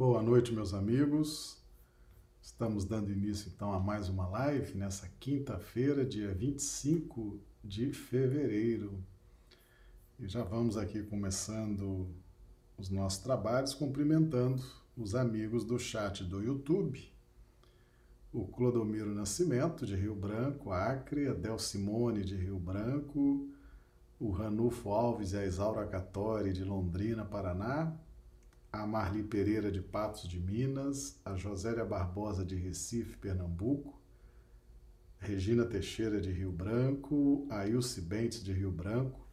Boa noite, meus amigos. Estamos dando início então a mais uma live nessa quinta-feira, dia 25 de fevereiro. E já vamos aqui começando os nossos trabalhos, cumprimentando os amigos do chat do YouTube. O Clodomiro Nascimento, de Rio Branco, Acre, a Del Simone, de Rio Branco, o Ranulfo Alves e a Isaura Catori, de Londrina, Paraná, a Marli Pereira de Patos de Minas, a Josélia Barbosa de Recife, Pernambuco, Regina Teixeira de Rio Branco, a Ilse Bentes de Rio Branco.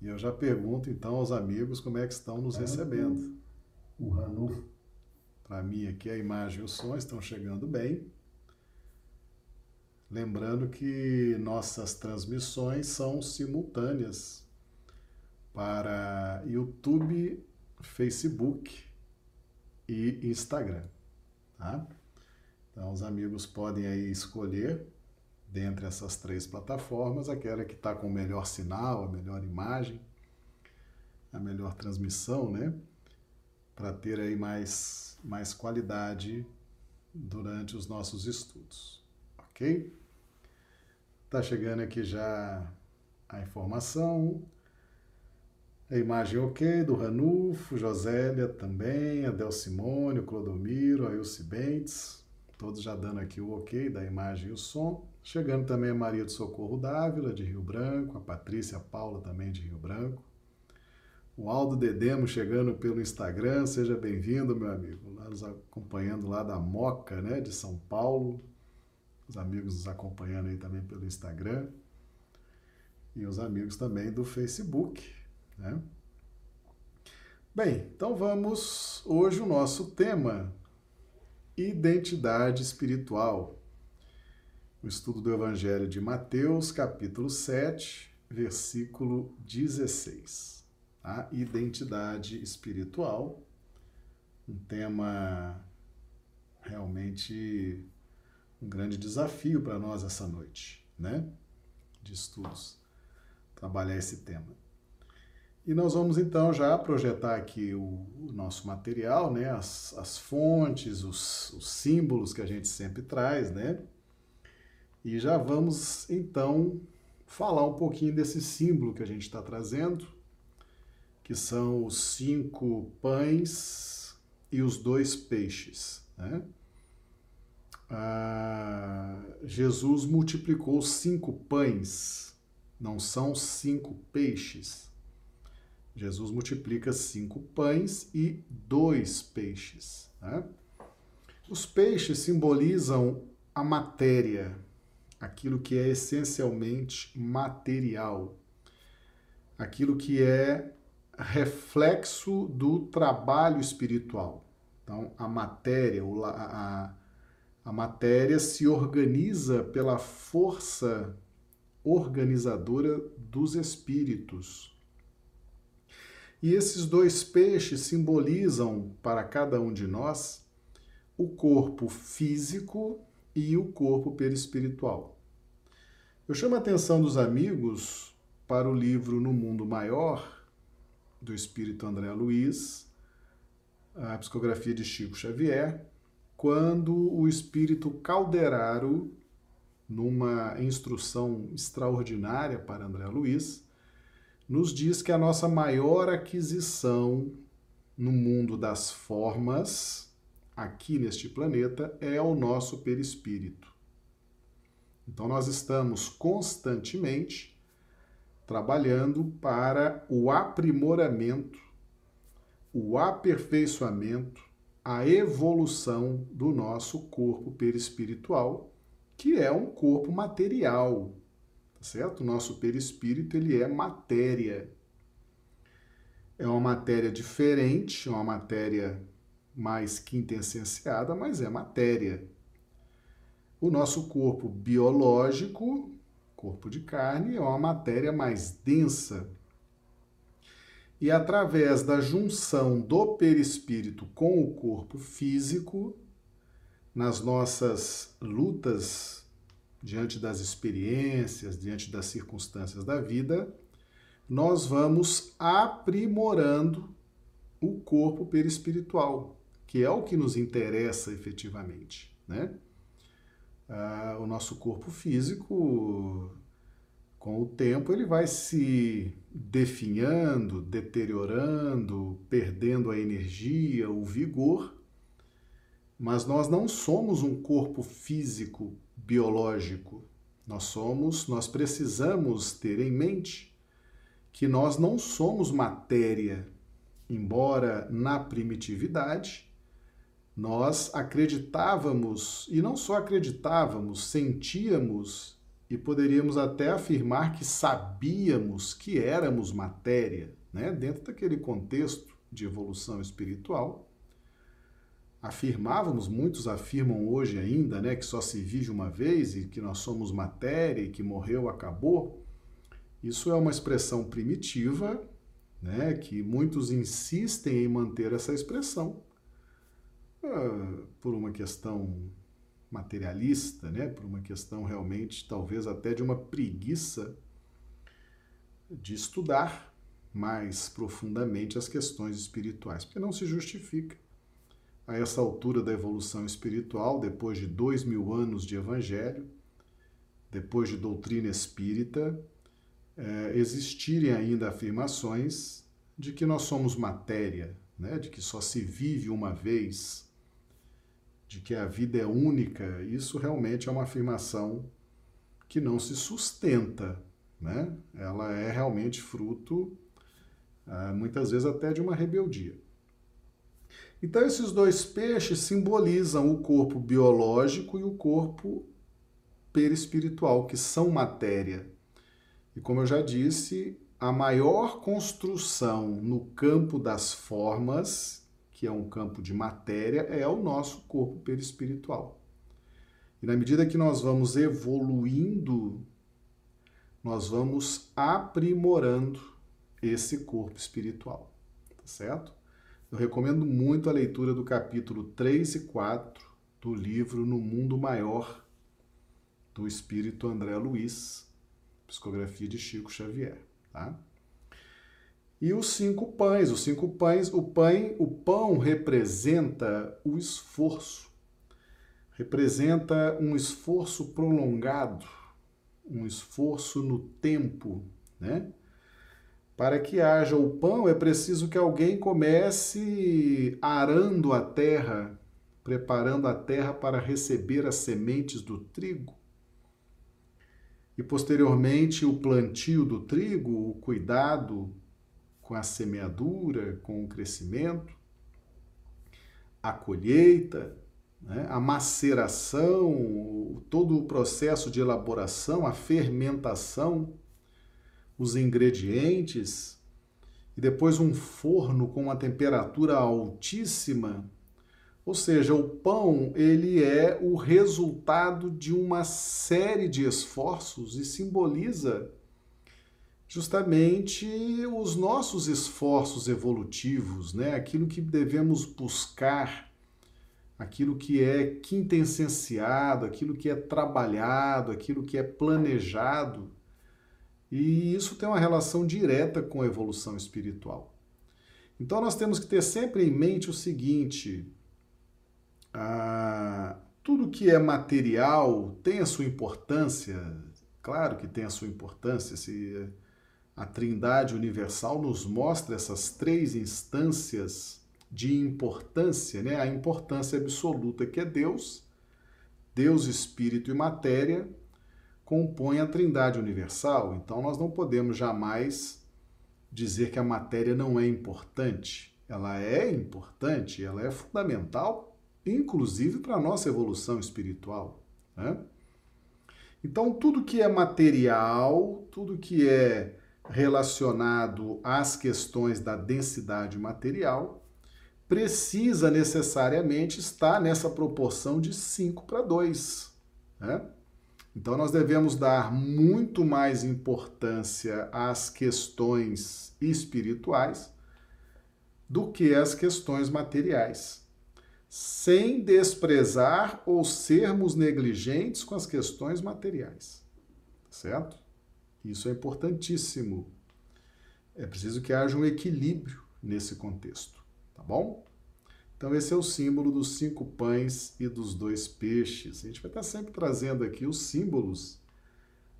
E eu já pergunto então aos amigos como é que estão nos recebendo. O Ranulfo. Para mim aqui a imagem e o som estão chegando bem. Lembrando que nossas transmissões são simultâneas para YouTube Facebook e Instagram, tá? Então os amigos podem aí escolher dentre essas três plataformas aquela que está com o melhor sinal, a melhor imagem, a melhor transmissão, né? Para ter aí mais, mais qualidade durante os nossos estudos, ok? Tá chegando aqui já a informação. A imagem ok do Ranulfo, Josélia também, a Del Simone, o Clodomiro, a Ilse Bentes, todos já dando aqui o ok da imagem e o som. Chegando também a Maria do Socorro Dávila, de Rio Branco, a Patrícia Paula também de Rio Branco. O Aldo Dedemo chegando pelo Instagram, seja bem-vindo, meu amigo. Nos acompanhando lá da Moca, né, de São Paulo. Os amigos nos acompanhando aí também pelo Instagram. E os amigos também do Facebook. Né? Bem, então vamos. Hoje o nosso tema: identidade espiritual. O estudo do Evangelho de Mateus, capítulo 7, versículo 16. A identidade espiritual. Um tema realmente um grande desafio para nós essa noite, né? De estudos, trabalhar esse tema. E nós vamos então já projetar aqui o, o nosso material, né? as, as fontes, os, os, símbolos que a gente sempre traz, né? E já vamos então falar um pouquinho desse símbolo que a gente está trazendo, que são os cinco pães e os dois peixes. Né? Ah, Jesus multiplicou cinco pães, não são cinco peixes. Jesus multiplica cinco pães e dois peixes. Né? Os peixes simbolizam a matéria, aquilo que é essencialmente material, aquilo que é reflexo do trabalho espiritual. Então, a matéria, a, a matéria se organiza pela força organizadora dos espíritos. E esses dois peixes simbolizam para cada um de nós o corpo físico e o corpo perispiritual. Eu chamo a atenção dos amigos para o livro No Mundo Maior, do espírito André Luiz, a psicografia de Chico Xavier, quando o espírito Calderaro, numa instrução extraordinária para André Luiz, nos diz que a nossa maior aquisição no mundo das formas, aqui neste planeta, é o nosso perispírito. Então, nós estamos constantemente trabalhando para o aprimoramento, o aperfeiçoamento, a evolução do nosso corpo perispiritual, que é um corpo material, certo? O nosso perispírito, ele é matéria. É uma matéria diferente, uma matéria mais quintessenciada, mas é matéria. O nosso corpo biológico, corpo de carne, é uma matéria mais densa. E através da junção do perispírito com o corpo físico, nas nossas lutas diante das experiências, diante das circunstâncias da vida, nós vamos aprimorando o corpo perispiritual, que é o que nos interessa efetivamente, né? Ah, o nosso corpo físico, com o tempo, ele vai se definhando, deteriorando, perdendo a energia, o vigor, mas nós não somos um corpo físico biológico. Nós somos, nós precisamos ter em mente que nós não somos matéria, embora na primitividade nós acreditávamos, e não só acreditávamos, sentíamos e poderíamos até afirmar que sabíamos que éramos matéria, né? dentro daquele contexto de evolução espiritual. Afirmávamos, muitos afirmam hoje ainda, né, que só se vive uma vez e que nós somos matéria e que morreu, acabou. Isso é uma expressão primitiva, né, que muitos insistem em manter essa expressão uh, por uma questão materialista, né, por uma questão realmente, talvez até de uma preguiça de estudar mais profundamente as questões espirituais, porque não se justifica a essa altura da evolução espiritual, depois de dois mil anos de evangelho, depois de doutrina espírita, é, existirem ainda afirmações de que nós somos matéria, né? de que só se vive uma vez, de que a vida é única, isso realmente é uma afirmação que não se sustenta. Né? Ela é realmente fruto, ah, muitas vezes até de uma rebeldia. Então, esses dois peixes simbolizam o corpo biológico e o corpo perispiritual, que são matéria. E como eu já disse, a maior construção no campo das formas, que é um campo de matéria, é o nosso corpo perispiritual. E na medida que nós vamos evoluindo, nós vamos aprimorando esse corpo espiritual, tá certo? Eu recomendo muito a leitura do capítulo 3 e 4 do livro No Mundo Maior, do espírito André Luiz, psicografia de Chico Xavier. Tá? E os cinco pães. Os cinco pães, o pão, o pão representa o esforço, representa um esforço prolongado, um esforço no tempo, né? Para que haja o pão, é preciso que alguém comece arando a terra, preparando a terra para receber as sementes do trigo. E posteriormente o plantio do trigo, o cuidado com a semeadura, com o crescimento, a colheita, né? a maceração, todo o processo de elaboração, a fermentação os ingredientes e depois um forno com uma temperatura altíssima. Ou seja, o pão, ele é o resultado de uma série de esforços e simboliza justamente os nossos esforços evolutivos, né? Aquilo que devemos buscar, aquilo que é quintessenciado, aquilo que é trabalhado, aquilo que é planejado e isso tem uma relação direta com a evolução espiritual. Então nós temos que ter sempre em mente o seguinte: tudo que é material tem a sua importância, claro que tem a sua importância. Se a Trindade Universal nos mostra essas três instâncias de importância, né? A importância absoluta que é Deus, Deus, Espírito e Matéria, compõe a Trindade Universal, então nós não podemos jamais dizer que a matéria não é importante. Ela é importante, ela é fundamental, inclusive para a nossa evolução espiritual. Né? Então, tudo que é material, tudo que é relacionado às questões da densidade material, precisa necessariamente estar nessa proporção de 5 para 2. Né? Então, nós devemos dar muito mais importância às questões espirituais do que às questões materiais, sem desprezar ou sermos negligentes com as questões materiais. Certo? Isso é importantíssimo. É preciso que haja um equilíbrio nesse contexto, tá bom? Então, esse é o símbolo dos cinco pães e dos dois peixes. A gente vai estar sempre trazendo aqui os símbolos,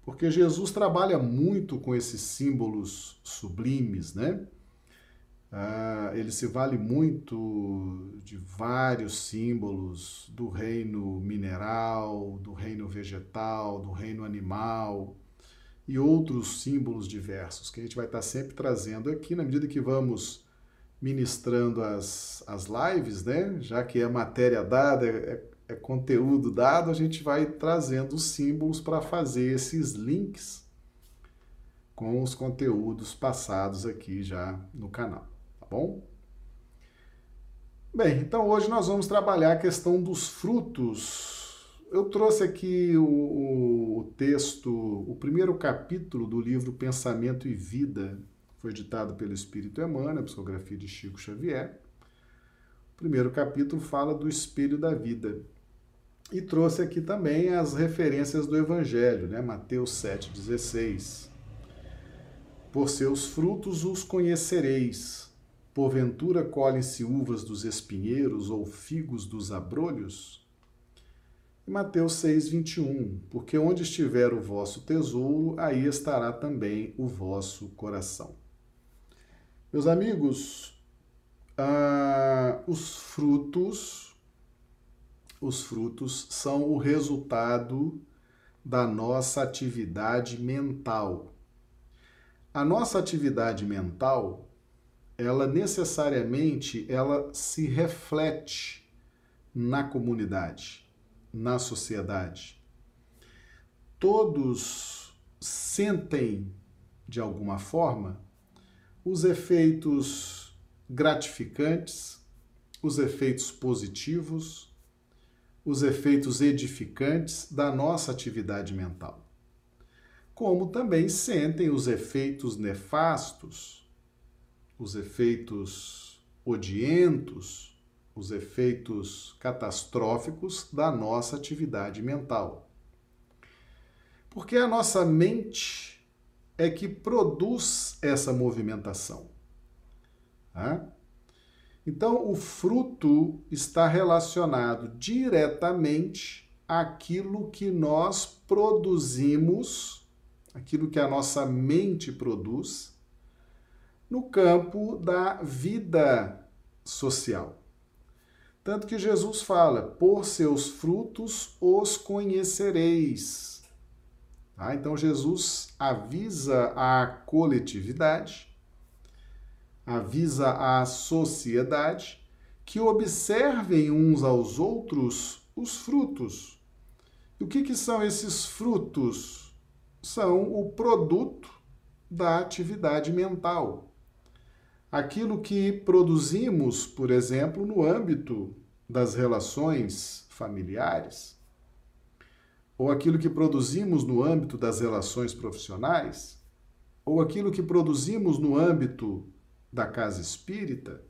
porque Jesus trabalha muito com esses símbolos sublimes, né? Ah, ele se vale muito de vários símbolos do reino mineral, do reino vegetal, do reino animal e outros símbolos diversos que a gente vai estar sempre trazendo aqui na medida que vamos ministrando as, as lives, né? Já que é matéria dada, é, é conteúdo dado, a gente vai trazendo os símbolos para fazer esses links com os conteúdos passados aqui já no canal bom? Bem, então hoje nós vamos trabalhar a questão dos frutos. Eu trouxe aqui o, o texto, o primeiro capítulo do livro Pensamento e Vida, foi ditado pelo Espírito Emmanuel, psicografia de Chico Xavier. O primeiro capítulo fala do espelho da vida. E trouxe aqui também as referências do Evangelho, né? Mateus 7,16. Por seus frutos os conhecereis. Porventura colhem-se uvas dos espinheiros ou figos dos abrolhos? E Mateus 6, 21. Porque onde estiver o vosso tesouro, aí estará também o vosso coração. Meus amigos, ah, os frutos, os frutos são o resultado da nossa atividade mental. A nossa atividade mental ela necessariamente ela se reflete na comunidade, na sociedade. Todos sentem de alguma forma os efeitos gratificantes, os efeitos positivos, os efeitos edificantes da nossa atividade mental. Como também sentem os efeitos nefastos os efeitos odientos, os efeitos catastróficos da nossa atividade mental. Porque a nossa mente é que produz essa movimentação. Tá? Então, o fruto está relacionado diretamente àquilo que nós produzimos, aquilo que a nossa mente produz no campo da vida social. Tanto que Jesus fala: por seus frutos os conhecereis. Tá? Então, Jesus avisa a coletividade, avisa a sociedade que observem uns aos outros os frutos. E o que, que são esses frutos? São o produto da atividade mental aquilo que produzimos, por exemplo, no âmbito das relações familiares, ou aquilo que produzimos no âmbito das relações profissionais, ou aquilo que produzimos no âmbito da casa espírita,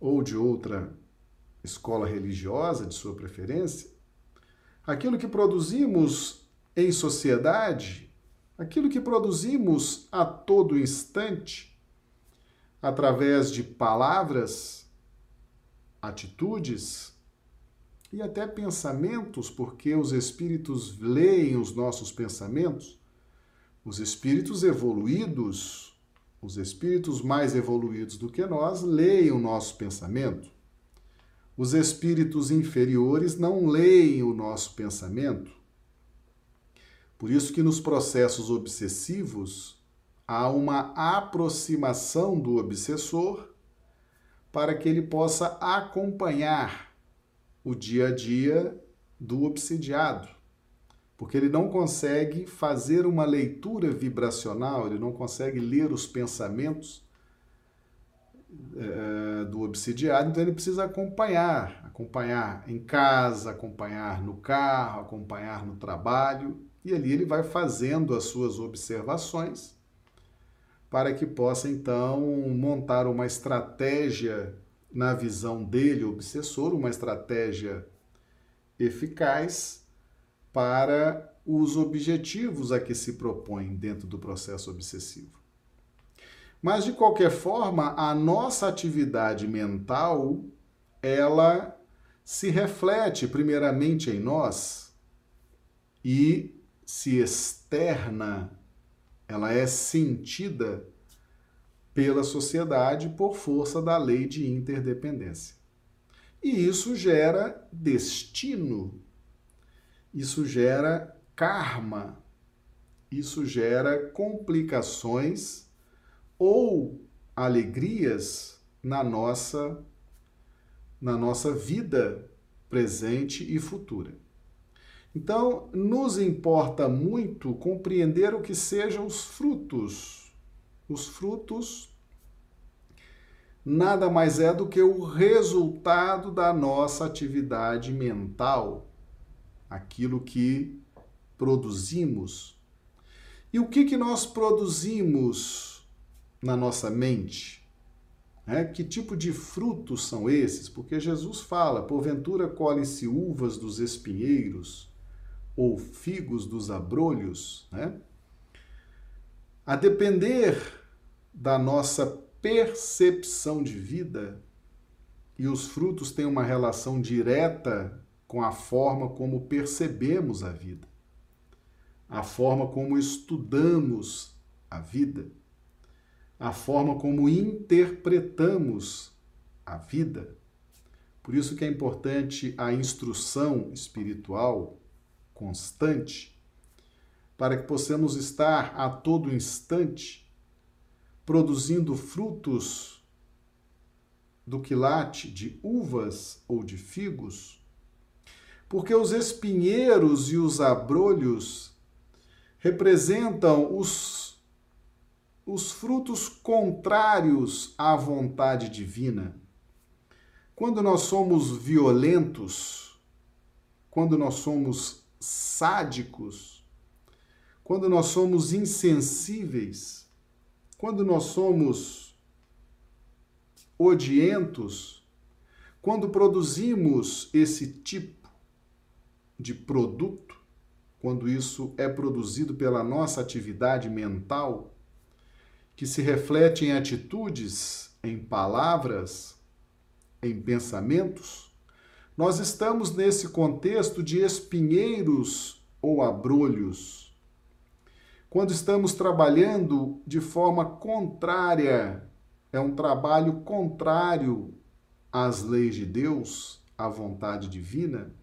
ou de outra escola religiosa de sua preferência, aquilo que produzimos em sociedade, aquilo que produzimos a todo instante, através de palavras, atitudes e até pensamentos, porque os espíritos leem os nossos pensamentos. Os espíritos evoluídos, os espíritos mais evoluídos do que nós, leem o nosso pensamento. Os espíritos inferiores não leem o nosso pensamento. Por isso que nos processos obsessivos há uma aproximação do obsessor para que ele possa acompanhar o dia a dia do obsidiado, porque ele não consegue fazer uma leitura vibracional, ele não consegue ler os pensamentos é, do obsidiado, então ele precisa acompanhar, acompanhar em casa, acompanhar no carro, acompanhar no trabalho, e ali ele vai fazendo as suas observações para que possa então montar uma estratégia na visão dele, obsessor, uma estratégia eficaz para os objetivos a que se propõe dentro do processo obsessivo. Mas, de qualquer forma, a nossa atividade mental ela se reflete primeiramente em nós e se externa, ela é sentida pela sociedade por força da lei de interdependência. E isso gera destino, isso gera karma, isso gera complicações ou alegrias na nossa na nossa vida presente e futura. Então, nos importa muito compreender o que sejam os frutos. Os frutos nada mais é do que o resultado da nossa atividade mental, aquilo que produzimos. E o que, que nós produzimos na nossa mente? É, que tipo de frutos são esses? Porque Jesus fala: porventura colhem-se uvas dos espinheiros ou figos dos abrolhos. Né? A depender da nossa percepção de vida, e os frutos têm uma relação direta com a forma como percebemos a vida a forma como estudamos a vida, a forma como interpretamos a vida. Por isso que é importante a instrução espiritual constante, para que possamos estar a todo instante produzindo frutos do quilate de uvas ou de figos, porque os espinheiros e os abrolhos representam os, os frutos contrários à vontade divina. Quando nós somos violentos, quando nós somos sádicos, quando nós somos insensíveis, quando nós somos odientos, quando produzimos esse tipo de produto, quando isso é produzido pela nossa atividade mental, que se reflete em atitudes, em palavras, em pensamentos, nós estamos nesse contexto de espinheiros ou abrolhos. Quando estamos trabalhando de forma contrária, é um trabalho contrário às leis de Deus, à vontade divina,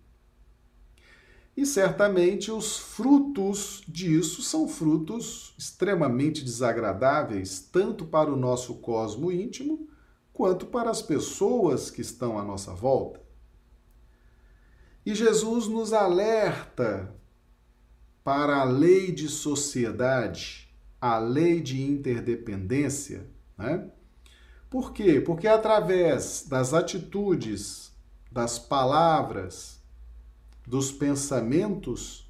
e certamente os frutos disso são frutos extremamente desagradáveis, tanto para o nosso cosmo íntimo, quanto para as pessoas que estão à nossa volta. E Jesus nos alerta para a lei de sociedade, a lei de interdependência, né? Por quê? Porque através das atitudes, das palavras, dos pensamentos,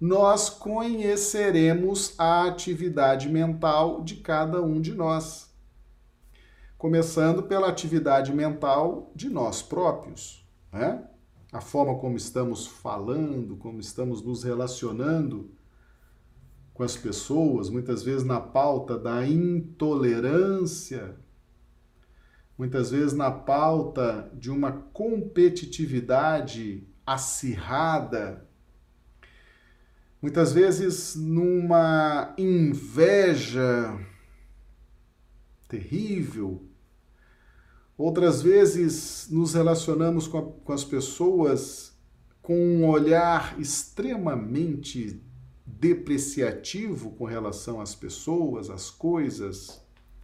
nós conheceremos a atividade mental de cada um de nós. Começando pela atividade mental de nós próprios, né? A forma como estamos falando, como estamos nos relacionando com as pessoas, muitas vezes na pauta da intolerância, muitas vezes na pauta de uma competitividade acirrada, muitas vezes numa inveja terrível, outras vezes nos relacionamos com, a, com as pessoas com um olhar extremamente depreciativo com relação às pessoas, às coisas,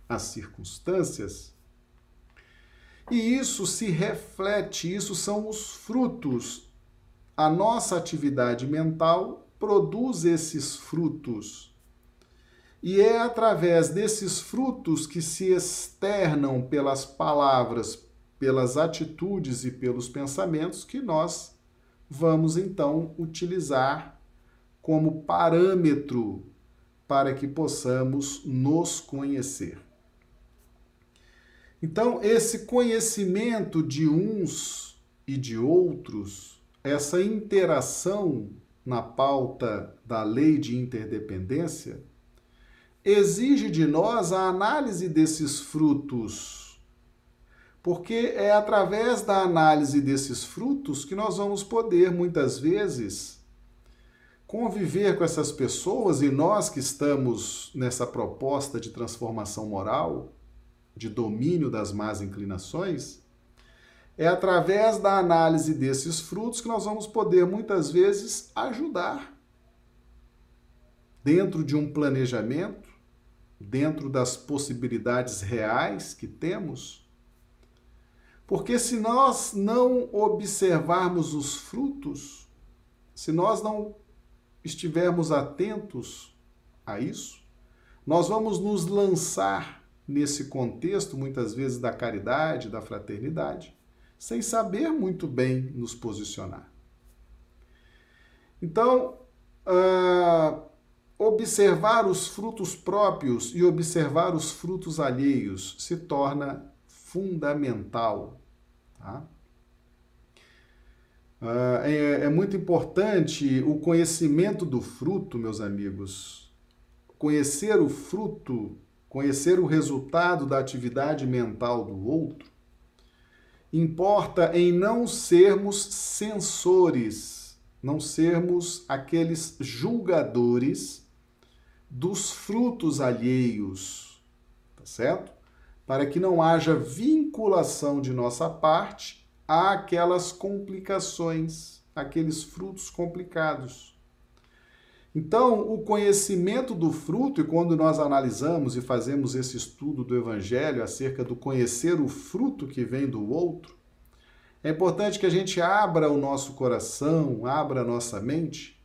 às circunstâncias. E isso se reflete, isso são os frutos a nossa atividade mental produz esses frutos. E é através desses frutos que se externam pelas palavras, pelas atitudes e pelos pensamentos que nós vamos então utilizar como parâmetro para que possamos nos conhecer. Então, esse conhecimento de uns e de outros essa interação na pauta da lei de interdependência exige de nós a análise desses frutos, Porque é através da análise desses frutos que nós vamos poder, muitas vezes, conviver com essas pessoas e nós que estamos nessa proposta de transformação moral, de domínio das más inclinações, é através da análise desses frutos que nós vamos poder, muitas vezes, ajudar dentro de um planejamento, dentro das possibilidades reais que temos porque se nós não observarmos os frutos, se nós não estivermos atentos a isso, nós vamos nos lançar nesse contexto, muitas vezes, da caridade, da fraternidade, sem saber muito bem nos posicionar. Então, uh, observar os frutos próprios e observar os frutos alheios se torna fundamental Tá? Uh, é, é muito importante o conhecimento do fruto, meus amigos. Conhecer o fruto, conhecer o resultado da atividade mental do outro, importa em não sermos censores, não sermos aqueles julgadores dos frutos alheios, tá certo? para que não haja vinculação de nossa parte àquelas complicações, aqueles frutos complicados. Então, o conhecimento do fruto, e quando nós analisamos e fazemos esse estudo do Evangelho acerca do conhecer o fruto que vem do outro, é importante que a gente abra o nosso coração, abra a nossa mente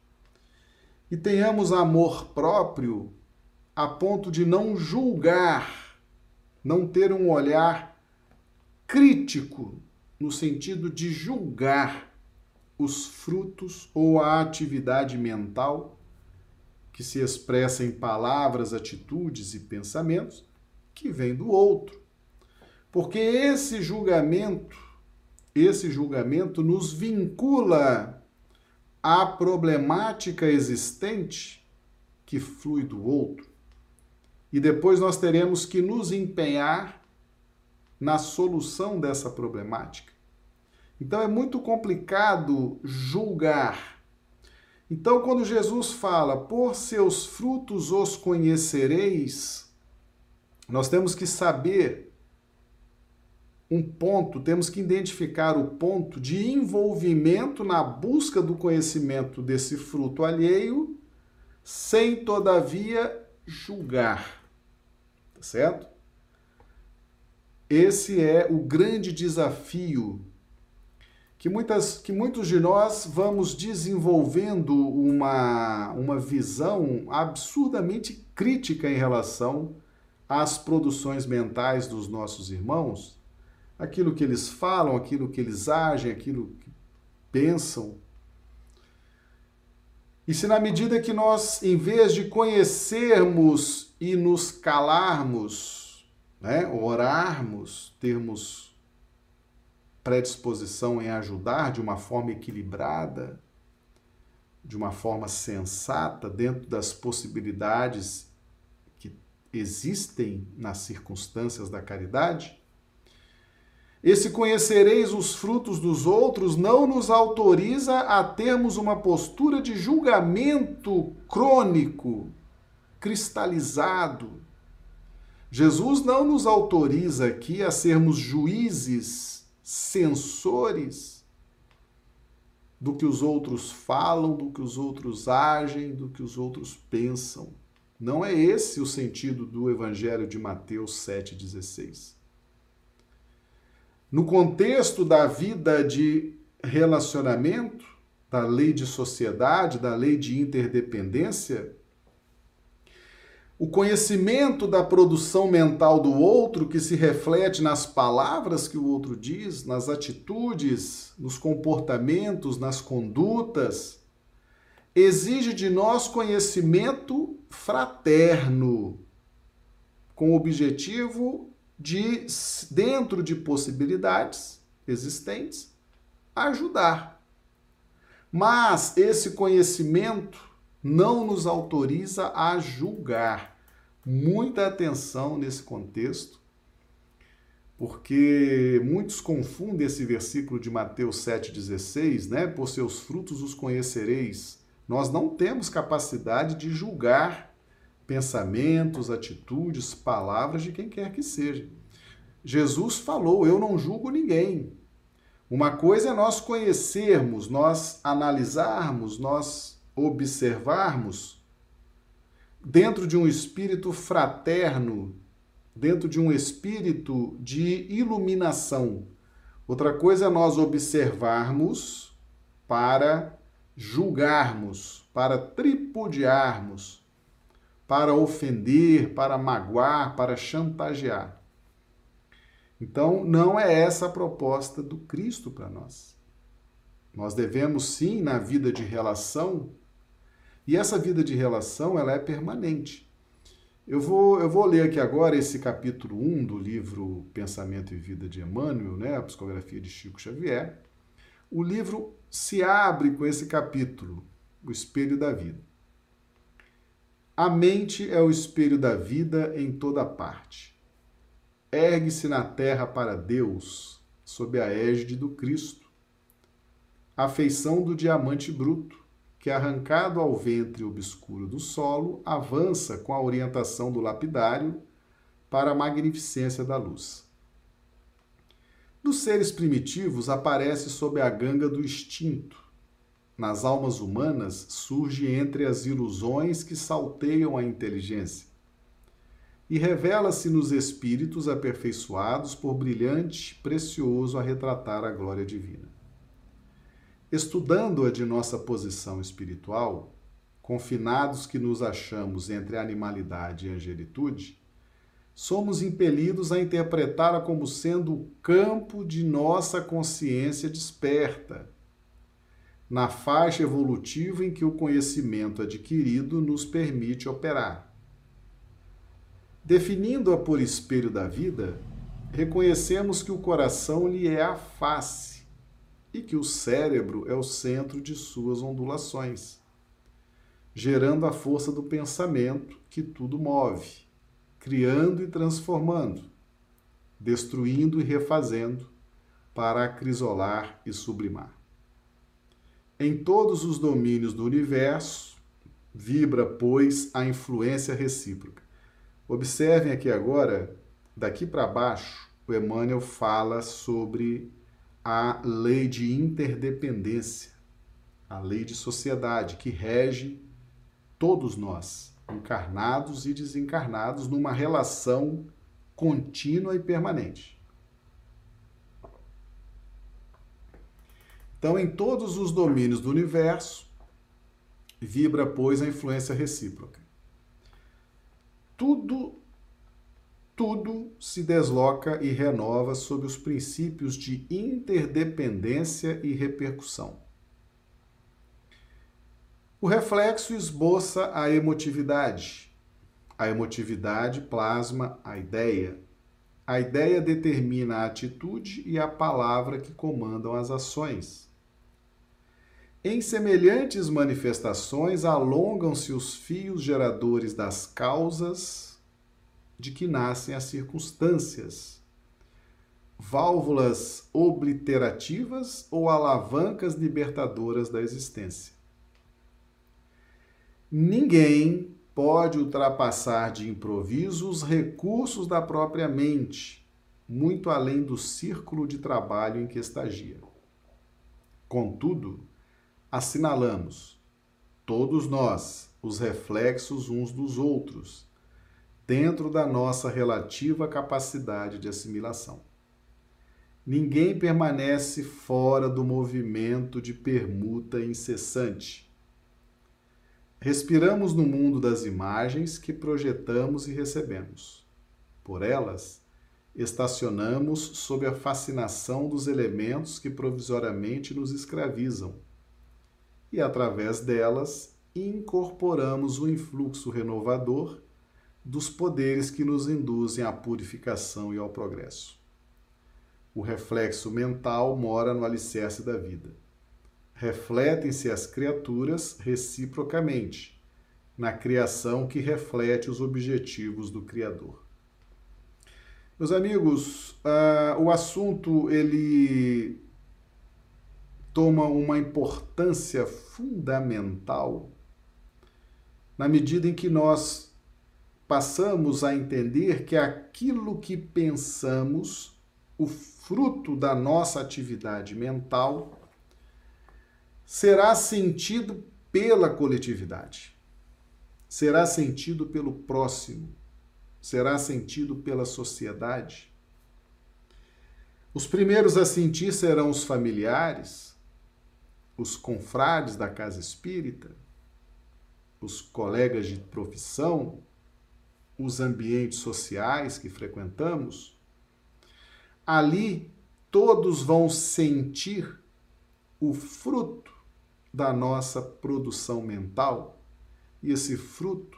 e tenhamos amor próprio a ponto de não julgar não ter um olhar crítico no sentido de julgar os frutos ou a atividade mental que se expressa em palavras, atitudes e pensamentos que vem do outro. Porque esse julgamento, esse julgamento nos vincula à problemática existente que flui do outro e depois nós teremos que nos empenhar na solução dessa problemática. Então é muito complicado julgar. Então, quando Jesus fala, por seus frutos os conhecereis, nós temos que saber um ponto, temos que identificar o ponto de envolvimento na busca do conhecimento desse fruto alheio, sem todavia julgar certo? Esse é o grande desafio que, muitas, que muitos de nós vamos desenvolvendo uma, uma visão absurdamente crítica em relação às produções mentais dos nossos irmãos, aquilo que eles falam, aquilo que eles agem, aquilo que pensam. E se na medida que nós, em vez de conhecermos e nos calarmos, né, orarmos, termos predisposição em ajudar de uma forma equilibrada, de uma forma sensata, dentro das possibilidades que existem nas circunstâncias da caridade, esse conhecereis os frutos dos outros não nos autoriza a termos uma postura de julgamento crônico cristalizado. Jesus não nos autoriza aqui a sermos juízes, censores do que os outros falam, do que os outros agem, do que os outros pensam. Não é esse o sentido do Evangelho de Mateus 7,16. No contexto da vida de relacionamento, da lei de sociedade, da lei de interdependência, o conhecimento da produção mental do outro, que se reflete nas palavras que o outro diz, nas atitudes, nos comportamentos, nas condutas, exige de nós conhecimento fraterno, com o objetivo de, dentro de possibilidades existentes, ajudar. Mas esse conhecimento não nos autoriza a julgar. Muita atenção nesse contexto, porque muitos confundem esse versículo de Mateus 7,16, né? Por seus frutos os conhecereis. Nós não temos capacidade de julgar pensamentos, atitudes, palavras de quem quer que seja. Jesus falou: Eu não julgo ninguém. Uma coisa é nós conhecermos, nós analisarmos, nós observarmos dentro de um espírito fraterno, dentro de um espírito de iluminação. Outra coisa é nós observarmos para julgarmos, para tripudiarmos, para ofender, para magoar, para chantagear. Então, não é essa a proposta do Cristo para nós. Nós devemos sim, na vida de relação, e essa vida de relação ela é permanente. Eu vou, eu vou ler aqui agora esse capítulo 1 do livro Pensamento e Vida de Emmanuel, né, a psicografia de Chico Xavier. O livro se abre com esse capítulo, o espelho da vida. A mente é o espelho da vida em toda parte. Ergue-se na terra para Deus, sob a égide do Cristo. A feição do diamante bruto, que, arrancado ao ventre obscuro do solo, avança com a orientação do lapidário para a magnificência da luz. Nos seres primitivos aparece sob a ganga do instinto. Nas almas humanas surge entre as ilusões que salteiam a inteligência. E revela-se nos espíritos aperfeiçoados por brilhante, precioso a retratar a glória divina. Estudando-a de nossa posição espiritual, confinados que nos achamos entre animalidade e angelitude, somos impelidos a interpretá-la como sendo o campo de nossa consciência desperta, na faixa evolutiva em que o conhecimento adquirido nos permite operar. Definindo-a por espelho da vida, reconhecemos que o coração lhe é a face e que o cérebro é o centro de suas ondulações, gerando a força do pensamento que tudo move criando e transformando, destruindo e refazendo, para acrisolar e sublimar. Em todos os domínios do universo, vibra, pois, a influência recíproca. Observem aqui agora, daqui para baixo, o Emmanuel fala sobre a lei de interdependência, a lei de sociedade que rege todos nós encarnados e desencarnados numa relação contínua e permanente. Então, em todos os domínios do universo, vibra, pois, a influência recíproca. Tudo, tudo se desloca e renova sob os princípios de interdependência e repercussão. O reflexo esboça a emotividade. A emotividade plasma a ideia. A ideia determina a atitude e a palavra que comandam as ações. Em semelhantes manifestações, alongam-se os fios geradores das causas de que nascem as circunstâncias, válvulas obliterativas ou alavancas libertadoras da existência. Ninguém pode ultrapassar de improviso os recursos da própria mente, muito além do círculo de trabalho em que estagia. Contudo, assinalamos, todos nós, os reflexos uns dos outros, dentro da nossa relativa capacidade de assimilação. Ninguém permanece fora do movimento de permuta incessante Respiramos no mundo das imagens que projetamos e recebemos. Por elas, estacionamos sob a fascinação dos elementos que provisoriamente nos escravizam. E através delas, incorporamos o influxo renovador dos poderes que nos induzem à purificação e ao progresso. O reflexo mental mora no alicerce da vida refletem-se as criaturas reciprocamente, na criação que reflete os objetivos do Criador. Meus amigos, uh, o assunto ele toma uma importância fundamental na medida em que nós passamos a entender que aquilo que pensamos, o fruto da nossa atividade mental, será sentido pela coletividade, será sentido pelo próximo, será sentido pela sociedade. Os primeiros a sentir serão os familiares, os confrades da casa espírita, os colegas de profissão, os ambientes sociais que frequentamos, ali todos vão sentir o fruto da nossa produção mental, e esse fruto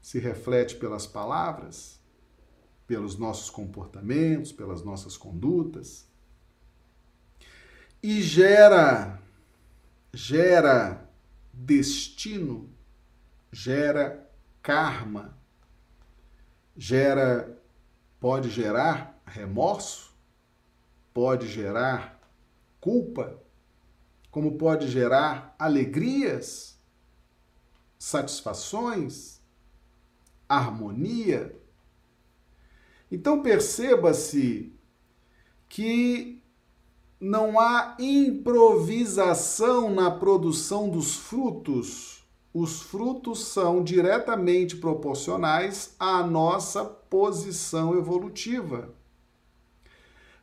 se reflete pelas palavras, pelos nossos comportamentos, pelas nossas condutas e gera gera destino, gera karma, gera pode gerar remorso, pode gerar culpa, como pode gerar alegrias, satisfações, harmonia. Então perceba-se que não há improvisação na produção dos frutos. Os frutos são diretamente proporcionais à nossa posição evolutiva.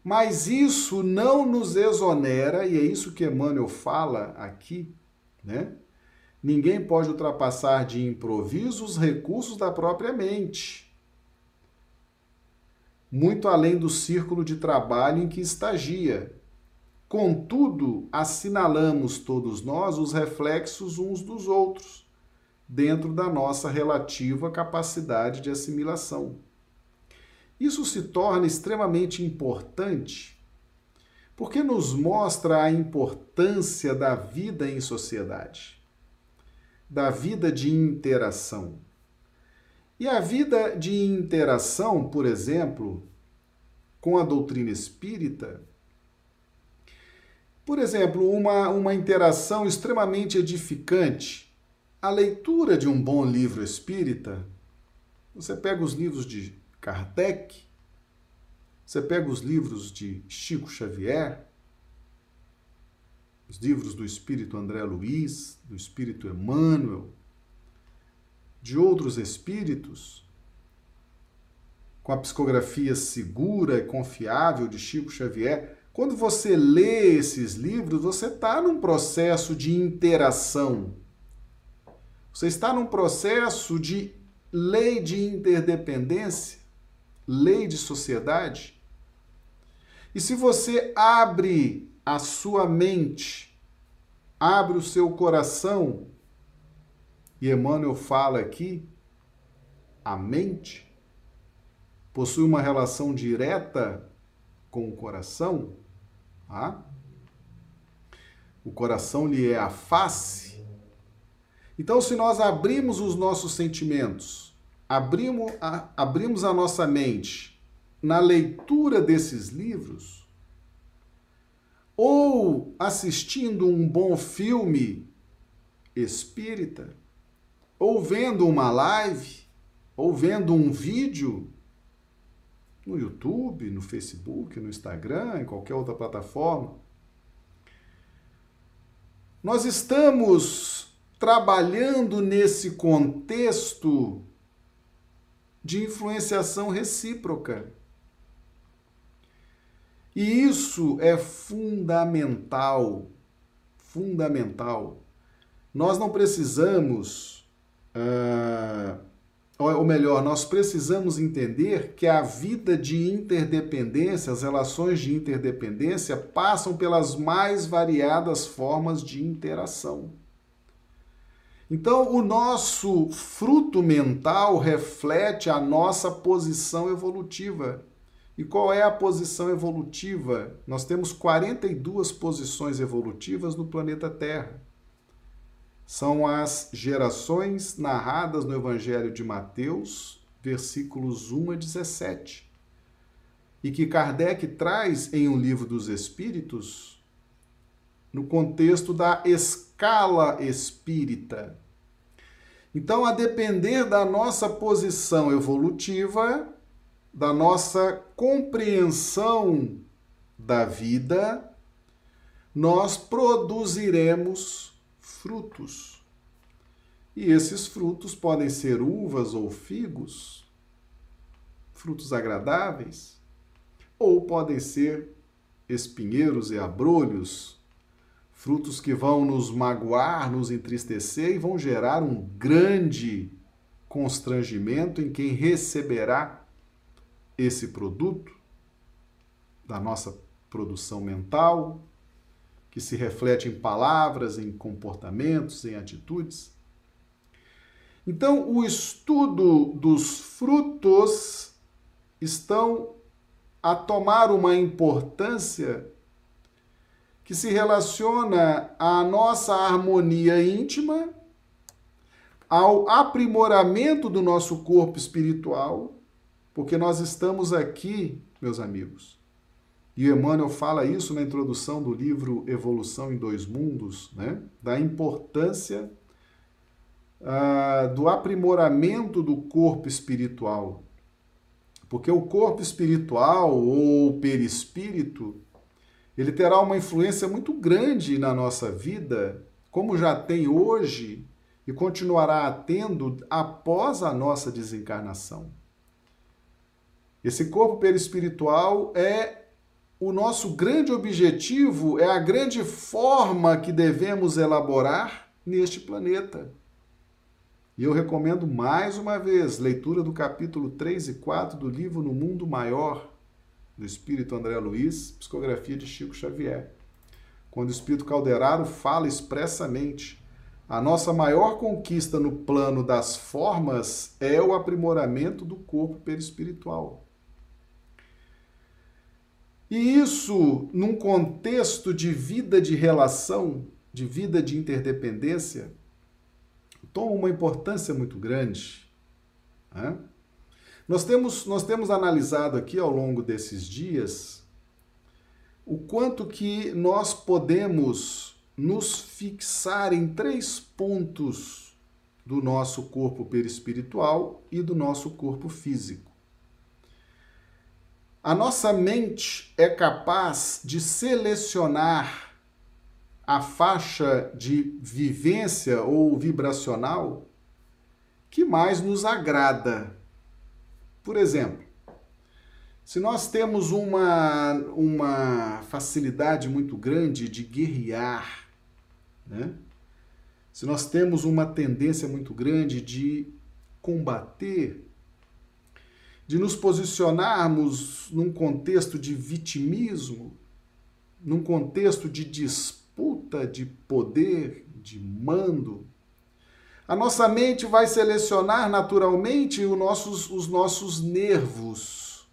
Mas isso não nos exonera, e é isso que Emmanuel fala aqui, né? Ninguém pode ultrapassar de improviso os recursos da própria mente, muito além do círculo de trabalho em que estagia. Contudo, assinalamos todos nós os reflexos uns dos outros, dentro da nossa relativa capacidade de assimilação. Isso se torna extremamente importante porque nos mostra a importância da vida em sociedade, da vida de interação. E a vida de interação, por exemplo, com a doutrina espírita, por exemplo, uma, uma interação extremamente edificante, a leitura de um bom livro espírita. Você pega os livros de Kardec, você pega os livros de Chico Xavier, os livros do espírito André Luiz, do espírito Emmanuel, de outros espíritos, com a psicografia segura e confiável de Chico Xavier, quando você lê esses livros, você está num processo de interação. Você está num processo de lei de interdependência, lei de sociedade. E se você abre a sua mente, abre o seu coração, e Emmanuel fala aqui, a mente possui uma relação direta com o coração, Tá? O coração lhe é a face. Então, se nós abrimos os nossos sentimentos, abrimos a, abrimos a nossa mente na leitura desses livros, ou assistindo um bom filme espírita, ou vendo uma live, ou vendo um vídeo no YouTube, no Facebook, no Instagram, em qualquer outra plataforma. Nós estamos trabalhando nesse contexto de influenciação recíproca. E isso é fundamental, fundamental. Nós não precisamos uh, ou melhor, nós precisamos entender que a vida de interdependência, as relações de interdependência, passam pelas mais variadas formas de interação. Então, o nosso fruto mental reflete a nossa posição evolutiva. E qual é a posição evolutiva? Nós temos 42 posições evolutivas no planeta Terra são as gerações narradas no Evangelho de Mateus, versículos 1 a 17. e que Kardec traz em um livro dos Espíritos, no contexto da escala espírita. Então, a depender da nossa posição evolutiva, da nossa compreensão da vida, nós produziremos frutos. E esses frutos podem ser uvas ou figos, frutos agradáveis, ou podem ser espinheiros e abrolhos, frutos que vão nos magoar, nos entristecer e vão gerar um grande constrangimento em quem receberá esse produto da nossa produção mental, que se reflete em palavras, em comportamentos, em atitudes. Então, o estudo dos frutos estão a tomar uma importância que se relaciona à nossa harmonia íntima, ao aprimoramento do nosso corpo espiritual, porque nós estamos aqui, meus amigos. E Emmanuel fala isso na introdução do livro Evolução em Dois Mundos, né? da importância uh, do aprimoramento do corpo espiritual. Porque o corpo espiritual ou perispírito, ele terá uma influência muito grande na nossa vida, como já tem hoje e continuará tendo após a nossa desencarnação. Esse corpo perispiritual é o nosso grande objetivo, é a grande forma que devemos elaborar neste planeta. E eu recomendo mais uma vez leitura do capítulo 3 e 4 do livro No Mundo Maior, do Espírito André Luiz, psicografia de Chico Xavier. Quando o Espírito Calderaro fala expressamente: a nossa maior conquista no plano das formas é o aprimoramento do corpo perispiritual. E isso, num contexto de vida de relação, de vida de interdependência, toma uma importância muito grande. Né? Nós, temos, nós temos analisado aqui ao longo desses dias o quanto que nós podemos nos fixar em três pontos do nosso corpo perispiritual e do nosso corpo físico. A nossa mente é capaz de selecionar a faixa de vivência ou vibracional que mais nos agrada. Por exemplo, se nós temos uma, uma facilidade muito grande de guerrear, né? se nós temos uma tendência muito grande de combater, de nos posicionarmos num contexto de vitimismo, num contexto de disputa, de poder, de mando. A nossa mente vai selecionar naturalmente os nossos, os nossos nervos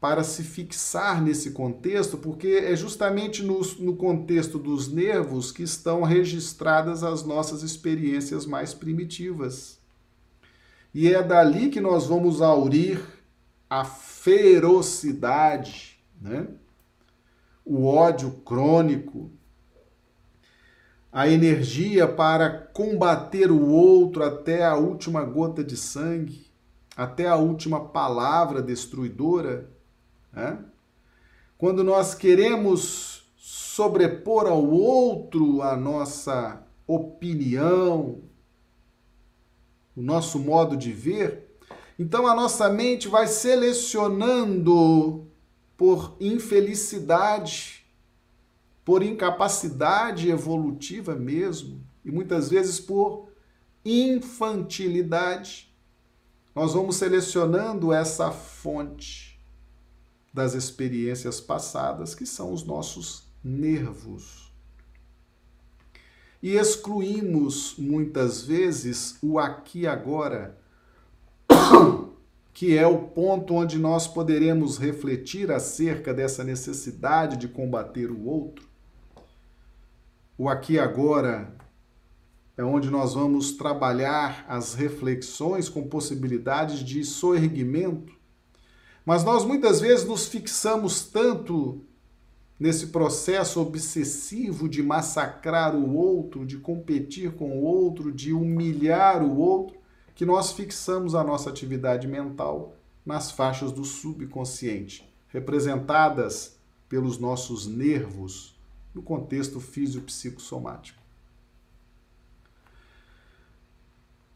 para se fixar nesse contexto, porque é justamente no, no contexto dos nervos que estão registradas as nossas experiências mais primitivas. E é dali que nós vamos aurir a ferocidade, né? o ódio crônico, a energia para combater o outro até a última gota de sangue, até a última palavra destruidora. Né? Quando nós queremos sobrepor ao outro a nossa opinião, o nosso modo de ver, então a nossa mente vai selecionando por infelicidade por incapacidade evolutiva mesmo, e muitas vezes por infantilidade, nós vamos selecionando essa fonte das experiências passadas, que são os nossos nervos. E excluímos muitas vezes o aqui agora, que é o ponto onde nós poderemos refletir acerca dessa necessidade de combater o outro. O aqui agora é onde nós vamos trabalhar as reflexões com possibilidades de soerguimento, Mas nós muitas vezes nos fixamos tanto nesse processo obsessivo de massacrar o outro, de competir com o outro, de humilhar o outro, que nós fixamos a nossa atividade mental nas faixas do subconsciente, representadas pelos nossos nervos no contexto físico-psicossomático.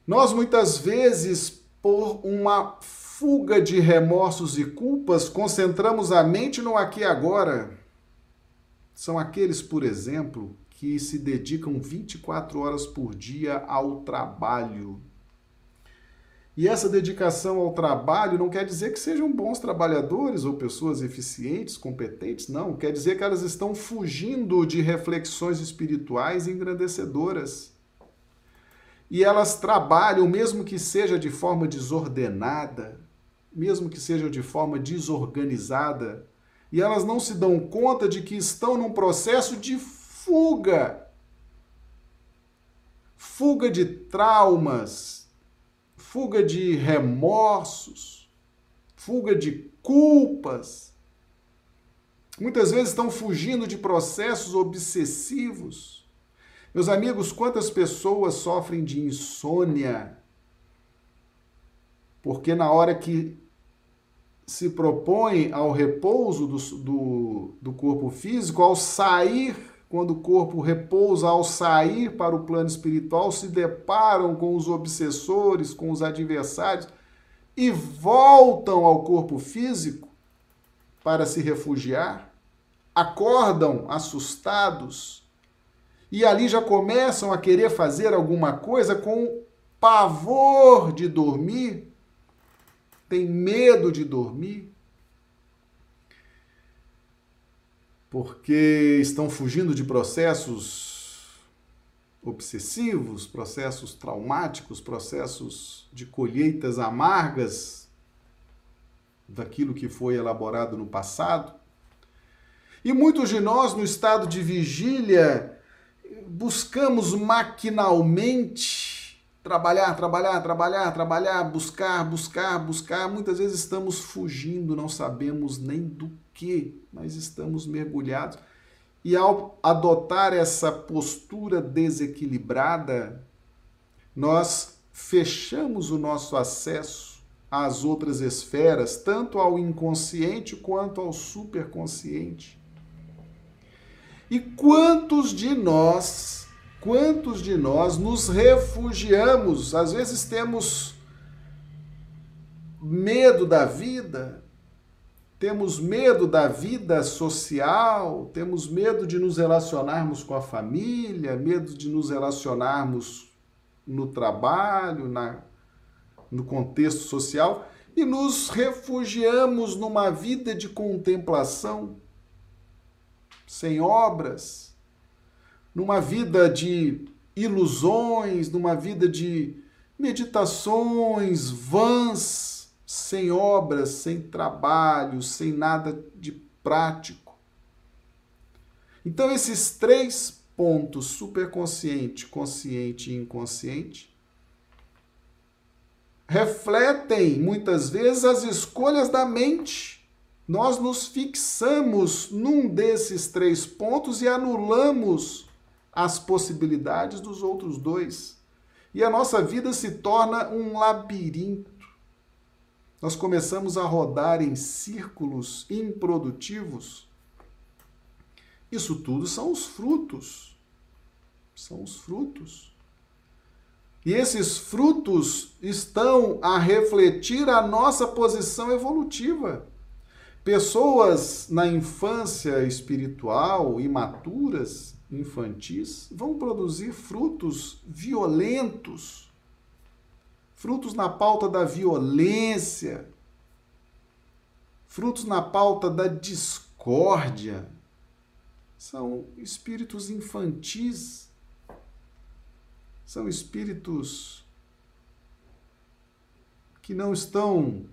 Nós muitas vezes, por uma fuga de remorsos e culpas, concentramos a mente no aqui e agora são aqueles, por exemplo, que se dedicam 24 horas por dia ao trabalho. E essa dedicação ao trabalho não quer dizer que sejam bons trabalhadores ou pessoas eficientes, competentes, não. Quer dizer que elas estão fugindo de reflexões espirituais engrandecedoras. E elas trabalham, mesmo que seja de forma desordenada, mesmo que seja de forma desorganizada, e elas não se dão conta de que estão num processo de fuga. Fuga de traumas, fuga de remorsos, fuga de culpas. Muitas vezes estão fugindo de processos obsessivos. Meus amigos, quantas pessoas sofrem de insônia? Porque na hora que se propõe ao repouso do, do, do corpo físico, ao sair, quando o corpo repousa, ao sair para o plano espiritual, se deparam com os obsessores, com os adversários e voltam ao corpo físico para se refugiar, acordam assustados e ali já começam a querer fazer alguma coisa com pavor de dormir tem medo de dormir, porque estão fugindo de processos obsessivos, processos traumáticos, processos de colheitas amargas daquilo que foi elaborado no passado. E muitos de nós, no estado de vigília, buscamos maquinalmente Trabalhar, trabalhar, trabalhar, trabalhar, buscar, buscar, buscar. Muitas vezes estamos fugindo, não sabemos nem do que, mas estamos mergulhados. E ao adotar essa postura desequilibrada, nós fechamos o nosso acesso às outras esferas, tanto ao inconsciente quanto ao superconsciente. E quantos de nós Quantos de nós nos refugiamos? Às vezes temos medo da vida, temos medo da vida social, temos medo de nos relacionarmos com a família, medo de nos relacionarmos no trabalho, na, no contexto social, e nos refugiamos numa vida de contemplação, sem obras numa vida de ilusões, numa vida de meditações vãs, sem obras, sem trabalho, sem nada de prático. Então, esses três pontos, superconsciente, consciente e inconsciente, refletem muitas vezes as escolhas da mente. Nós nos fixamos num desses três pontos e anulamos as possibilidades dos outros dois. E a nossa vida se torna um labirinto. Nós começamos a rodar em círculos improdutivos. Isso tudo são os frutos. São os frutos. E esses frutos estão a refletir a nossa posição evolutiva. Pessoas na infância espiritual, imaturas, infantis vão produzir frutos violentos, frutos na pauta da violência, frutos na pauta da discórdia. São espíritos infantis, são espíritos que não estão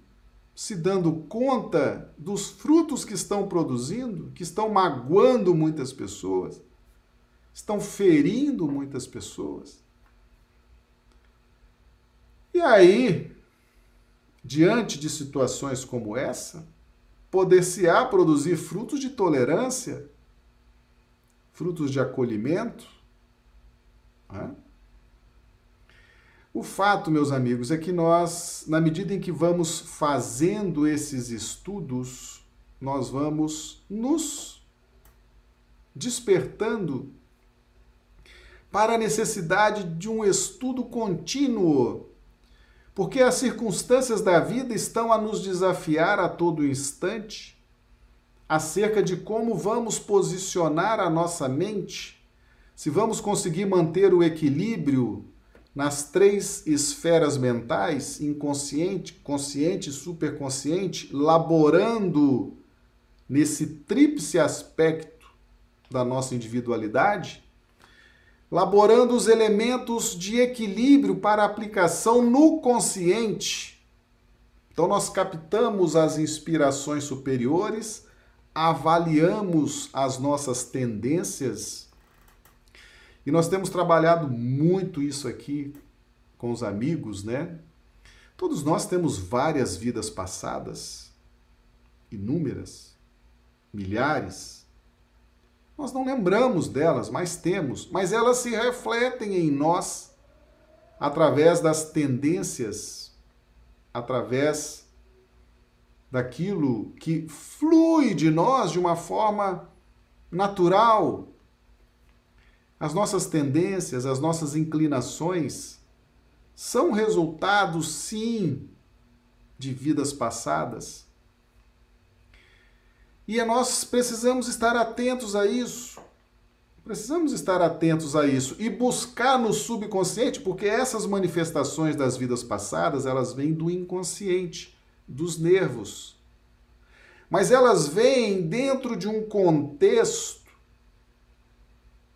se dando conta dos frutos que estão produzindo, que estão magoando muitas pessoas estão ferindo muitas pessoas. E aí, diante de situações como essa, poder-se-á produzir frutos de tolerância, frutos de acolhimento. Né? O fato, meus amigos, é que nós, na medida em que vamos fazendo esses estudos, nós vamos nos despertando para a necessidade de um estudo contínuo, porque as circunstâncias da vida estão a nos desafiar a todo instante acerca de como vamos posicionar a nossa mente, se vamos conseguir manter o equilíbrio nas três esferas mentais, inconsciente, consciente e superconsciente, laborando nesse tríplice aspecto da nossa individualidade, laborando os elementos de equilíbrio para aplicação no consciente. Então, nós captamos as inspirações superiores, avaliamos as nossas tendências, e nós temos trabalhado muito isso aqui com os amigos, né? Todos nós temos várias vidas passadas, inúmeras, milhares, nós não lembramos delas, mas temos, mas elas se refletem em nós através das tendências, através daquilo que flui de nós de uma forma natural. As nossas tendências, as nossas inclinações são resultados, sim, de vidas passadas e nós precisamos estar atentos a isso. Precisamos estar atentos a isso e buscar no subconsciente, porque essas manifestações das vidas passadas, elas vêm do inconsciente, dos nervos. Mas elas vêm dentro de um contexto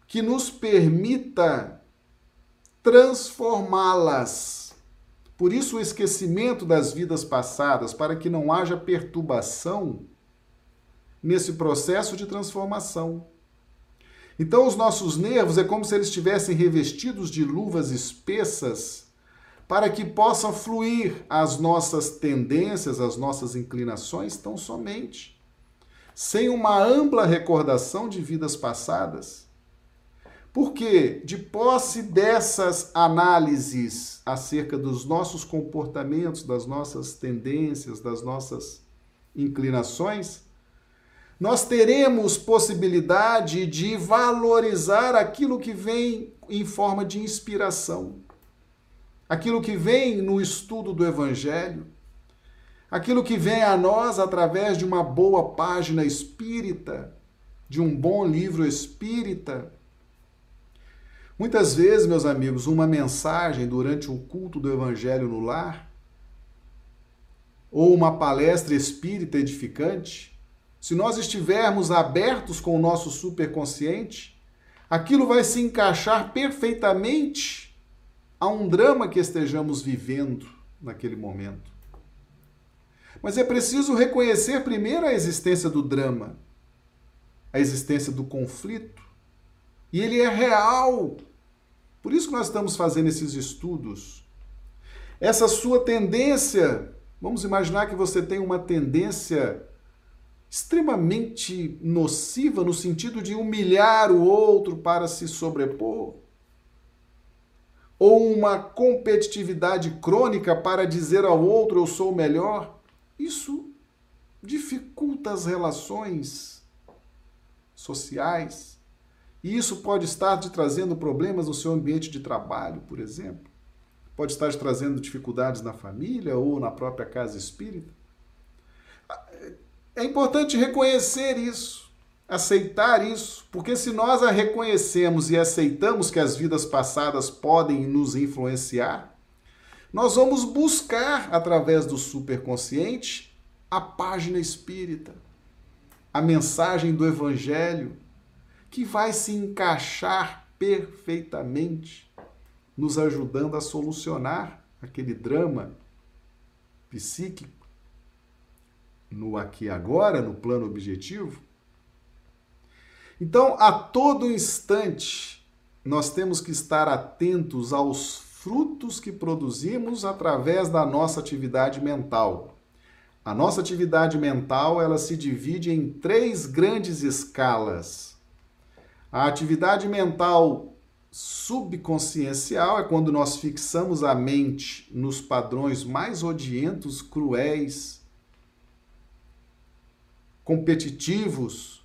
que nos permita transformá-las. Por isso o esquecimento das vidas passadas, para que não haja perturbação nesse processo de transformação. Então, os nossos nervos é como se eles estivessem revestidos de luvas espessas para que possam fluir as nossas tendências, as nossas inclinações tão somente, sem uma ampla recordação de vidas passadas. Porque, de posse dessas análises acerca dos nossos comportamentos, das nossas tendências, das nossas inclinações, nós teremos possibilidade de valorizar aquilo que vem em forma de inspiração, aquilo que vem no estudo do Evangelho, aquilo que vem a nós através de uma boa página espírita, de um bom livro espírita. Muitas vezes, meus amigos, uma mensagem durante o culto do Evangelho no lar, ou uma palestra espírita edificante, se nós estivermos abertos com o nosso superconsciente, aquilo vai se encaixar perfeitamente a um drama que estejamos vivendo naquele momento. Mas é preciso reconhecer primeiro a existência do drama, a existência do conflito. E ele é real. Por isso que nós estamos fazendo esses estudos. Essa sua tendência, vamos imaginar que você tem uma tendência extremamente nociva no sentido de humilhar o outro para se sobrepor, ou uma competitividade crônica para dizer ao outro eu sou melhor, isso dificulta as relações sociais. E isso pode estar te trazendo problemas no seu ambiente de trabalho, por exemplo. Pode estar te trazendo dificuldades na família ou na própria casa espírita. É importante reconhecer isso, aceitar isso, porque se nós a reconhecemos e aceitamos que as vidas passadas podem nos influenciar, nós vamos buscar através do superconsciente a página espírita, a mensagem do evangelho que vai se encaixar perfeitamente, nos ajudando a solucionar aquele drama psíquico no aqui e agora, no plano objetivo. Então, a todo instante, nós temos que estar atentos aos frutos que produzimos através da nossa atividade mental. A nossa atividade mental, ela se divide em três grandes escalas. A atividade mental subconsciencial é quando nós fixamos a mente nos padrões mais odientos, cruéis, competitivos,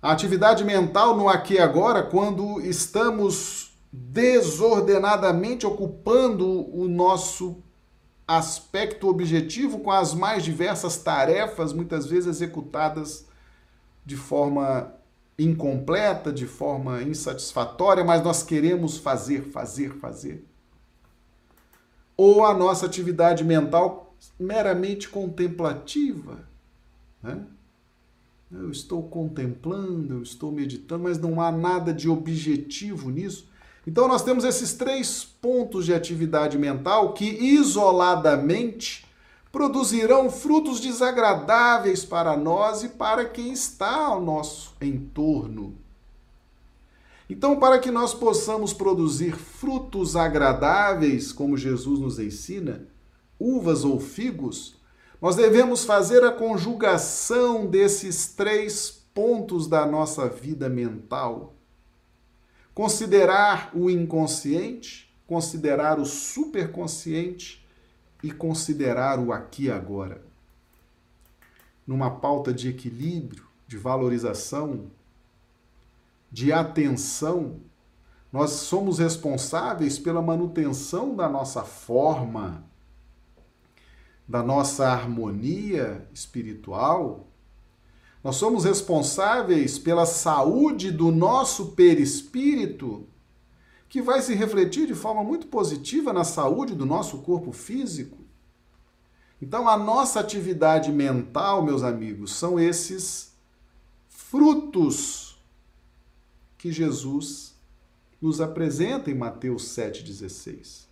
a atividade mental no aqui e agora, quando estamos desordenadamente ocupando o nosso aspecto objetivo com as mais diversas tarefas, muitas vezes executadas de forma incompleta, de forma insatisfatória, mas nós queremos fazer, fazer, fazer. Ou a nossa atividade mental meramente contemplativa, né? Eu estou contemplando, eu estou meditando, mas não há nada de objetivo nisso. Então, nós temos esses três pontos de atividade mental que, isoladamente, produzirão frutos desagradáveis para nós e para quem está ao nosso entorno. Então, para que nós possamos produzir frutos agradáveis, como Jesus nos ensina, uvas ou figos, nós devemos fazer a conjugação desses três pontos da nossa vida mental. Considerar o inconsciente, considerar o superconsciente e considerar o aqui e agora. Numa pauta de equilíbrio, de valorização, de atenção, nós somos responsáveis pela manutenção da nossa forma da nossa harmonia espiritual, nós somos responsáveis pela saúde do nosso perispírito, que vai se refletir de forma muito positiva na saúde do nosso corpo físico. Então, a nossa atividade mental, meus amigos, são esses frutos que Jesus nos apresenta em Mateus 7,16.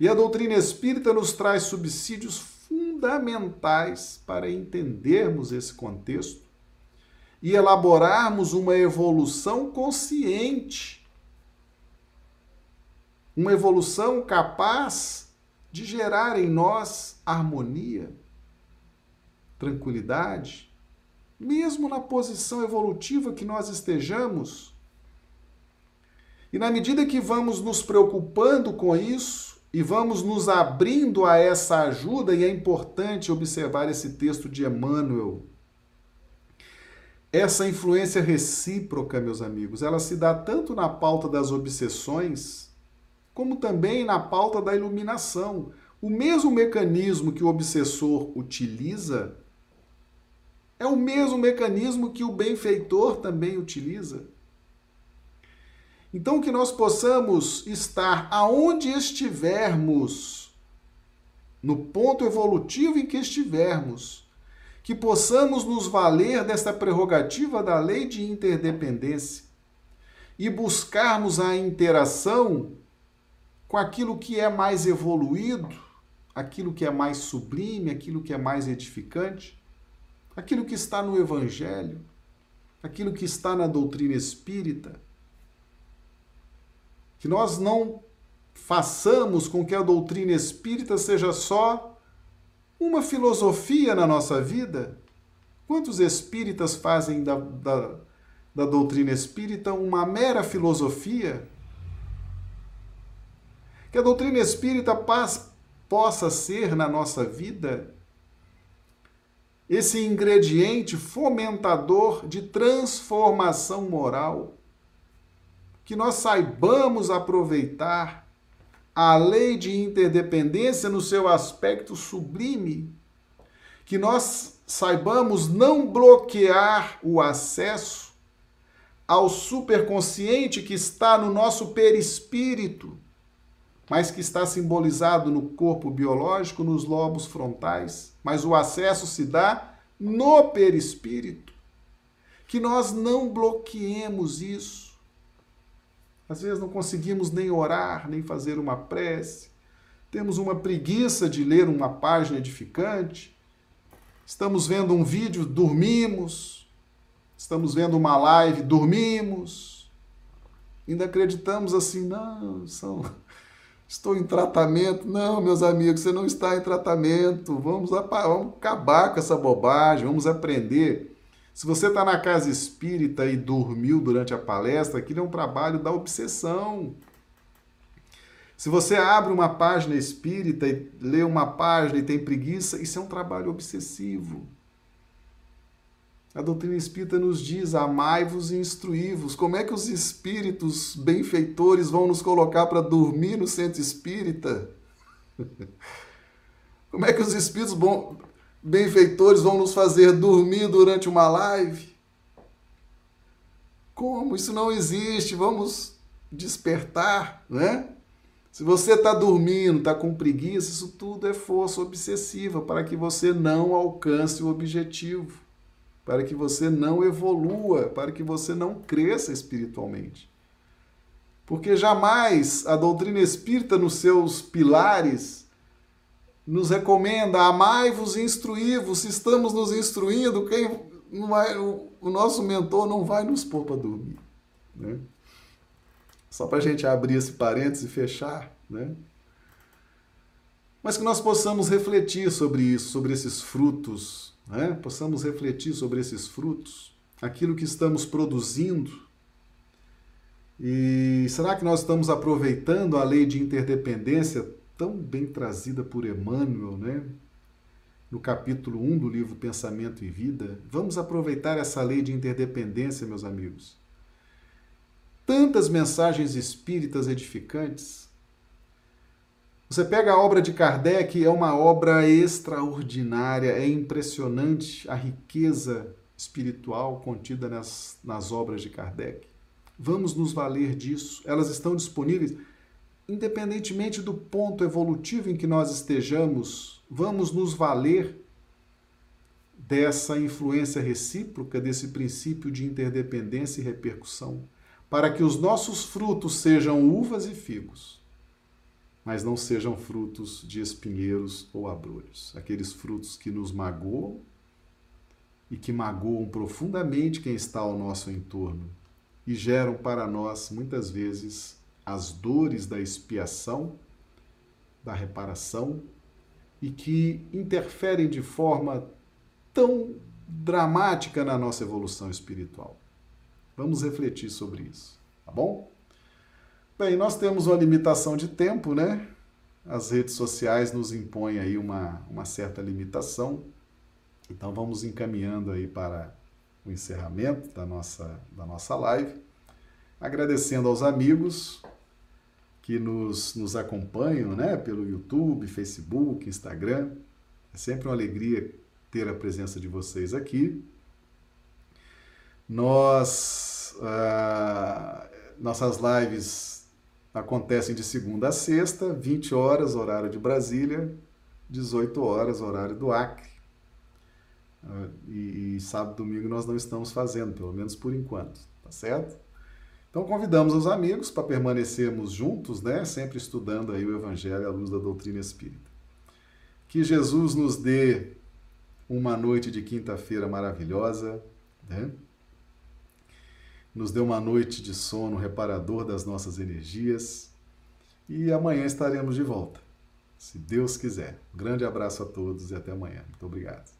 E a doutrina espírita nos traz subsídios fundamentais para entendermos esse contexto e elaborarmos uma evolução consciente. Uma evolução capaz de gerar em nós harmonia, tranquilidade, mesmo na posição evolutiva que nós estejamos. E na medida que vamos nos preocupando com isso, e vamos nos abrindo a essa ajuda, e é importante observar esse texto de Emmanuel. Essa influência recíproca, meus amigos, ela se dá tanto na pauta das obsessões, como também na pauta da iluminação. O mesmo mecanismo que o obsessor utiliza é o mesmo mecanismo que o benfeitor também utiliza. Então, que nós possamos estar aonde estivermos, no ponto evolutivo em que estivermos, que possamos nos valer desta prerrogativa da lei de interdependência e buscarmos a interação com aquilo que é mais evoluído, aquilo que é mais sublime, aquilo que é mais edificante, aquilo que está no Evangelho, aquilo que está na doutrina espírita que nós não façamos com que a doutrina espírita seja só uma filosofia na nossa vida. Quantos espíritas fazem da, da, da doutrina espírita uma mera filosofia? Que a doutrina espírita paz, possa ser na nossa vida esse ingrediente fomentador de transformação moral que nós saibamos aproveitar a lei de interdependência no seu aspecto sublime, que nós saibamos não bloquear o acesso ao superconsciente que está no nosso perispírito, mas que está simbolizado no corpo biológico, nos lobos frontais, mas o acesso se dá no perispírito. Que nós não bloqueemos isso às vezes não conseguimos nem orar, nem fazer uma prece. Temos uma preguiça de ler uma página edificante. Estamos vendo um vídeo, dormimos. Estamos vendo uma live, dormimos. Ainda acreditamos assim, não, são Estou em tratamento. Não, meus amigos, você não está em tratamento. Vamos, vamos acabar com essa bobagem, vamos aprender. Se você está na casa espírita e dormiu durante a palestra, aquilo é um trabalho da obsessão. Se você abre uma página espírita e lê uma página e tem preguiça, isso é um trabalho obsessivo. A doutrina espírita nos diz: amai-vos e instruí-vos. Como é que os espíritos benfeitores vão nos colocar para dormir no centro espírita? Como é que os espíritos benfeitores vão nos fazer dormir durante uma live? Como? Isso não existe. Vamos despertar, né? Se você está dormindo, está com preguiça, isso tudo é força obsessiva para que você não alcance o objetivo para que você não evolua, para que você não cresça espiritualmente. Porque jamais a doutrina espírita, nos seus pilares, nos recomenda amai-vos e instruí-vos. Se estamos nos instruindo, quem vai, o, o, nosso mentor não vai nos pôr para dormir. Né? Só para a gente abrir esse parênteses e fechar. Né? Mas que nós possamos refletir sobre isso, sobre esses frutos né? possamos refletir sobre esses frutos, aquilo que estamos produzindo. E será que nós estamos aproveitando a lei de interdependência tão bem trazida por Emmanuel, né? no capítulo 1 do livro Pensamento e Vida? Vamos aproveitar essa lei de interdependência, meus amigos. Tantas mensagens espíritas edificantes você pega a obra de Kardec, é uma obra extraordinária, é impressionante a riqueza espiritual contida nas, nas obras de Kardec. Vamos nos valer disso. Elas estão disponíveis independentemente do ponto evolutivo em que nós estejamos, vamos nos valer dessa influência recíproca, desse princípio de interdependência e repercussão, para que os nossos frutos sejam uvas e figos mas não sejam frutos de espinheiros ou abrolhos, aqueles frutos que nos magoam e que magoam profundamente quem está ao nosso entorno e geram para nós, muitas vezes, as dores da expiação, da reparação e que interferem de forma tão dramática na nossa evolução espiritual. Vamos refletir sobre isso, tá bom? Bem, nós temos uma limitação de tempo, né? As redes sociais nos impõem aí uma, uma certa limitação. Então vamos encaminhando aí para o encerramento da nossa, da nossa live. Agradecendo aos amigos que nos, nos acompanham né, pelo YouTube, Facebook, Instagram. É sempre uma alegria ter a presença de vocês aqui. Nós, uh, nossas lives acontecem de segunda a sexta, 20 horas, horário de Brasília, 18 horas, horário do Acre. Ah, e, e sábado e domingo nós não estamos fazendo, pelo menos por enquanto, tá certo? Então convidamos os amigos para permanecermos juntos, né? Sempre estudando aí o Evangelho à luz da doutrina espírita. Que Jesus nos dê uma noite de quinta-feira maravilhosa, né? nos dê uma noite de sono reparador das nossas energias e amanhã estaremos de volta, se Deus quiser. Um grande abraço a todos e até amanhã. Muito obrigado.